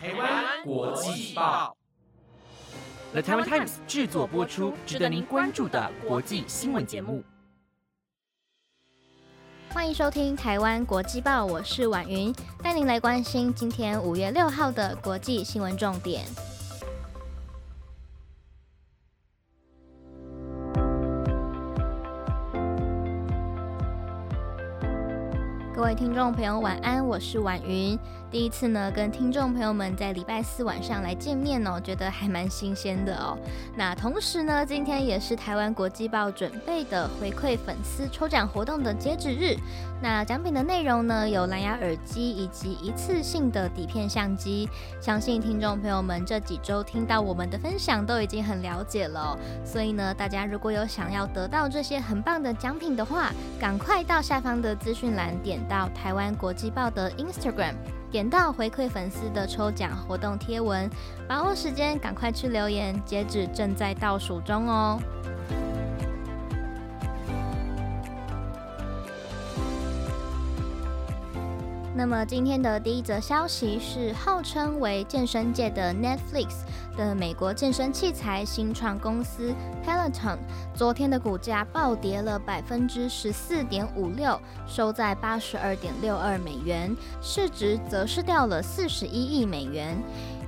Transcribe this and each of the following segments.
台湾国际报，The Taiwan Times 制作播出，值得您关注的国际新闻节目。欢迎收听台湾国际报，我是婉云，带您来关心今天五月六号的国际新闻重点。各位听众朋友，晚安，我是婉云。第一次呢，跟听众朋友们在礼拜四晚上来见面哦，觉得还蛮新鲜的哦。那同时呢，今天也是台湾国际报准备的回馈粉丝抽奖活动的截止日。那奖品的内容呢，有蓝牙耳机以及一次性的底片相机。相信听众朋友们这几周听到我们的分享，都已经很了解了。所以呢，大家如果有想要得到这些很棒的奖品的话，赶快到下方的资讯栏点到台湾国际报的 Instagram。点到回馈粉丝的抽奖活动贴文，把握时间，赶快去留言，截止正在倒数中哦。那么今天的第一则消息是，号称为健身界的 Netflix 的美国健身器材新创公司 Peloton，昨天的股价暴跌了百分之十四点五六，收在八十二点六二美元，市值则是掉了四十一亿美元。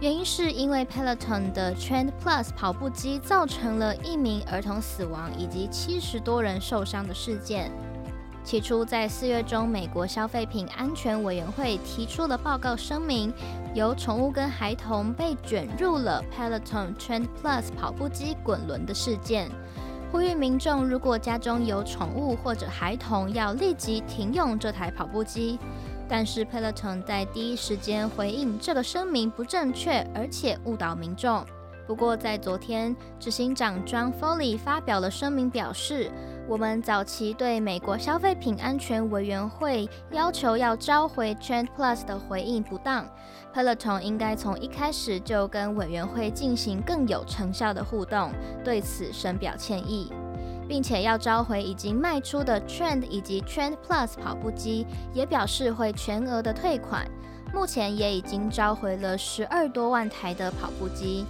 原因是因为 Peloton 的 Trend Plus 跑步机造成了一名儿童死亡以及七十多人受伤的事件。起初，在四月中，美国消费品安全委员会提出了报告声明，有宠物跟孩童被卷入了 Peloton Trend Plus 跑步机滚轮的事件，呼吁民众如果家中有宠物或者孩童，要立即停用这台跑步机。但是 Peloton 在第一时间回应这个声明不正确，而且误导民众。不过，在昨天，执行长 John Foley 发表了声明，表示我们早期对美国消费品安全委员会要求要召回 Trend Plus 的回应不当，Peloton 应该从一开始就跟委员会进行更有成效的互动，对此深表歉意，并且要召回已经卖出的 Trend 以及 Trend Plus 跑步机，也表示会全额的退款。目前也已经召回了十二多万台的跑步机。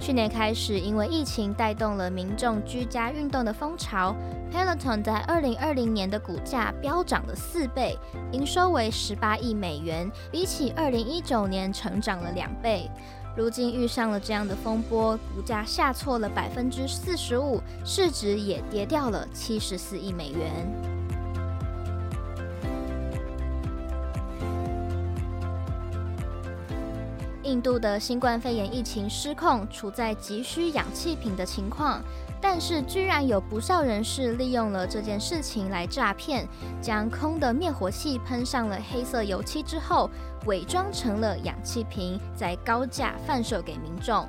去年开始，因为疫情带动了民众居家运动的风潮，Peloton 在二零二零年的股价飙涨了四倍，营收为十八亿美元，比起二零一九年成长了两倍。如今遇上了这样的风波，股价下挫了百分之四十五，市值也跌掉了七十四亿美元。印度的新冠肺炎疫情失控，处在急需氧气瓶的情况，但是居然有不少人士利用了这件事情来诈骗，将空的灭火器喷上了黑色油漆之后，伪装成了氧气瓶，在高价贩售给民众。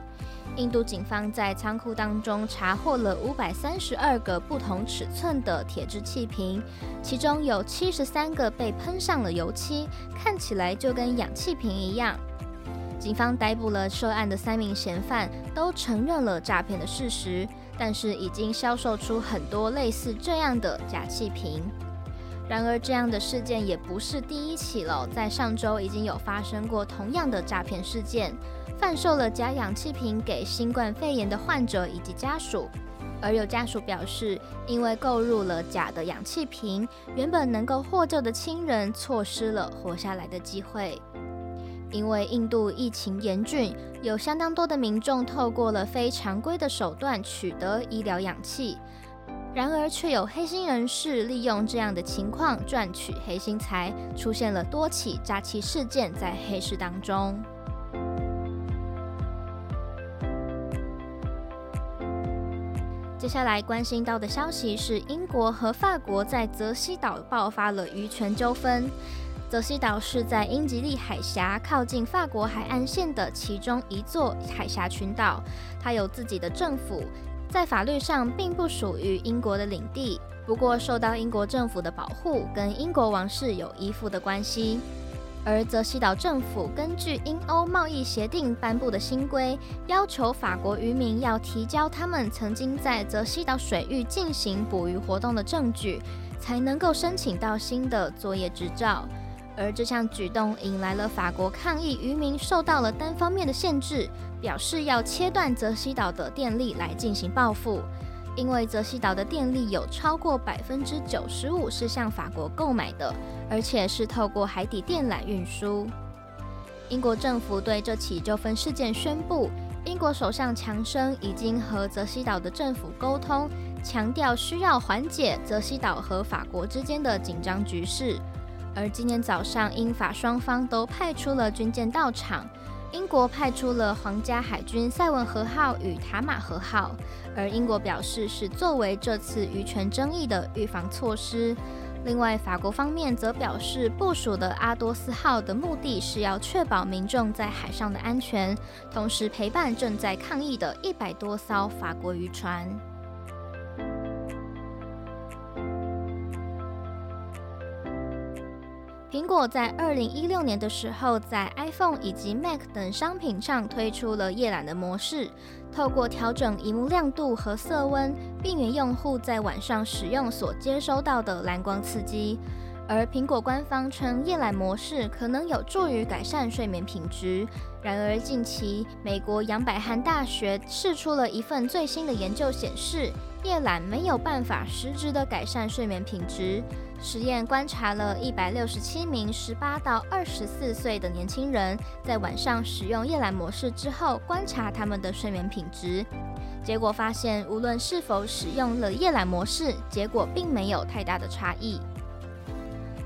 印度警方在仓库当中查获了五百三十二个不同尺寸的铁质气瓶，其中有七十三个被喷上了油漆，看起来就跟氧气瓶一样。警方逮捕了涉案的三名嫌犯，都承认了诈骗的事实，但是已经销售出很多类似这样的假气瓶。然而，这样的事件也不是第一起了，在上周已经有发生过同样的诈骗事件，贩售了假氧气瓶给新冠肺炎的患者以及家属，而有家属表示，因为购入了假的氧气瓶，原本能够获救的亲人错失了活下来的机会。因为印度疫情严峻，有相当多的民众透过了非常规的手段取得医疗氧气，然而却有黑心人士利用这样的情况赚取黑心财，出现了多起诈欺事件在黑市当中。接下来关心到的消息是，英国和法国在泽西岛爆发了渔权纠纷。泽西岛是在英吉利海峡靠近法国海岸线的其中一座海峡群岛，它有自己的政府，在法律上并不属于英国的领地，不过受到英国政府的保护，跟英国王室有依附的关系。而泽西岛政府根据英欧贸易协定颁布的新规，要求法国渔民要提交他们曾经在泽西岛水域进行捕鱼活动的证据，才能够申请到新的作业执照。而这项举动引来了法国抗议，渔民受到了单方面的限制，表示要切断泽西岛的电力来进行报复。因为泽西岛的电力有超过百分之九十五是向法国购买的，而且是透过海底电缆运输。英国政府对这起纠纷事件宣布，英国首相强生已经和泽西岛的政府沟通，强调需要缓解泽西岛和法国之间的紧张局势。而今天早上，英法双方都派出了军舰到场。英国派出了皇家海军塞文河号与塔马河号，而英国表示是作为这次渔权争议的预防措施。另外，法国方面则表示，部署的阿多斯号的目的是要确保民众在海上的安全，同时陪伴正在抗议的一百多艘法国渔船。苹果在二零一六年的时候，在 iPhone 以及 Mac 等商品上推出了夜览的模式，透过调整荧幕亮度和色温，避免用户在晚上使用所接收到的蓝光刺激。而苹果官方称，夜览模式可能有助于改善睡眠品质。然而，近期美国杨百翰大学释出了一份最新的研究，显示夜览没有办法实质的改善睡眠品质。实验观察了一百六十七名十八到二十四岁的年轻人，在晚上使用夜览模式之后，观察他们的睡眠品质。结果发现，无论是否使用了夜览模式，结果并没有太大的差异。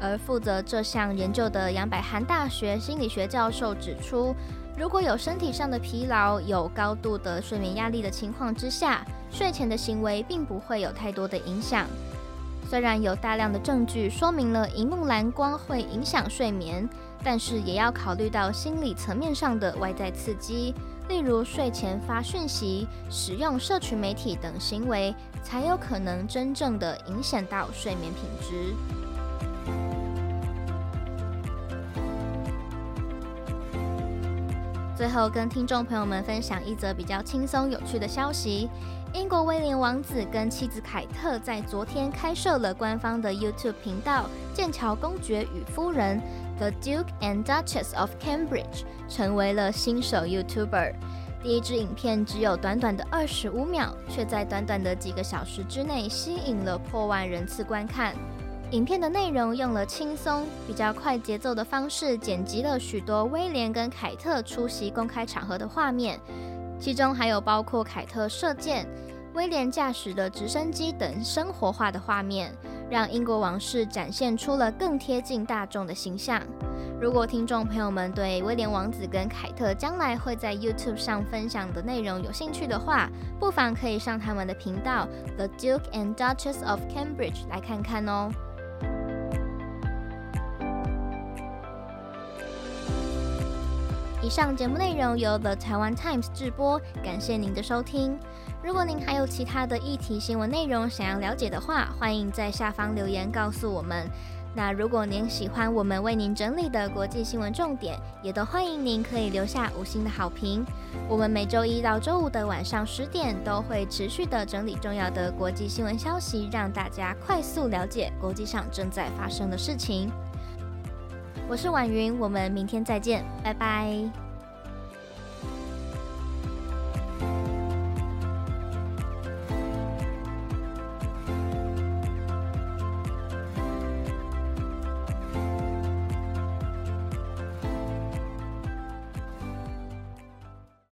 而负责这项研究的杨百翰大学心理学教授指出，如果有身体上的疲劳、有高度的睡眠压力的情况之下，睡前的行为并不会有太多的影响。虽然有大量的证据说明了荧幕蓝光会影响睡眠，但是也要考虑到心理层面上的外在刺激，例如睡前发讯息、使用社群媒体等行为，才有可能真正的影响到睡眠品质。最后，跟听众朋友们分享一则比较轻松有趣的消息。英国威廉王子跟妻子凯特在昨天开设了官方的 YouTube 频道《剑桥公爵与夫人》The Duke and Duchess of Cambridge，成为了新手 YouTuber。第一支影片只有短短的二十五秒，却在短短的几个小时之内吸引了破万人次观看。影片的内容用了轻松、比较快节奏的方式，剪辑了许多威廉跟凯特出席公开场合的画面。其中还有包括凯特射箭、威廉驾驶的直升机等生活化的画面，让英国王室展现出了更贴近大众的形象。如果听众朋友们对威廉王子跟凯特将来会在 YouTube 上分享的内容有兴趣的话，不妨可以上他们的频道 The Duke and Duchess of Cambridge 来看看哦。以上节目内容由 The Taiwan Times 制播，感谢您的收听。如果您还有其他的议题新闻内容想要了解的话，欢迎在下方留言告诉我们。那如果您喜欢我们为您整理的国际新闻重点，也都欢迎您可以留下五星的好评。我们每周一到周五的晚上十点都会持续的整理重要的国际新闻消息，让大家快速了解国际上正在发生的事情。我是婉云，我们明天再见，拜拜。